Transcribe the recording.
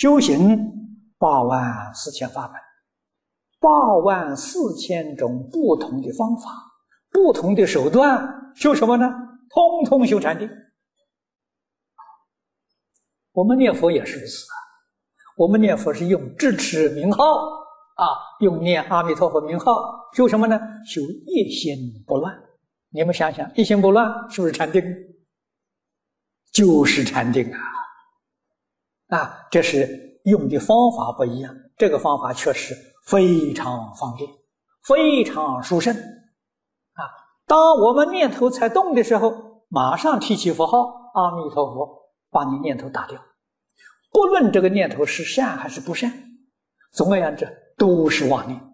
修行八万四千法门，八万四千种不同的方法，不同的手段，修什么呢？通通修禅定。我们念佛也是如此啊，我们念佛是用智持名号啊，用念阿弥陀佛名号，修什么呢？修一心不乱。你们想想，一心不乱是不是禅定？就是禅定啊！啊，这是用的方法不一样，这个方法确实非常方便，非常殊胜啊！当我们念头才动的时候，马上提起佛号阿弥陀佛，把你念头打掉。不论这个念头是善还是不善，总而言之都是妄念。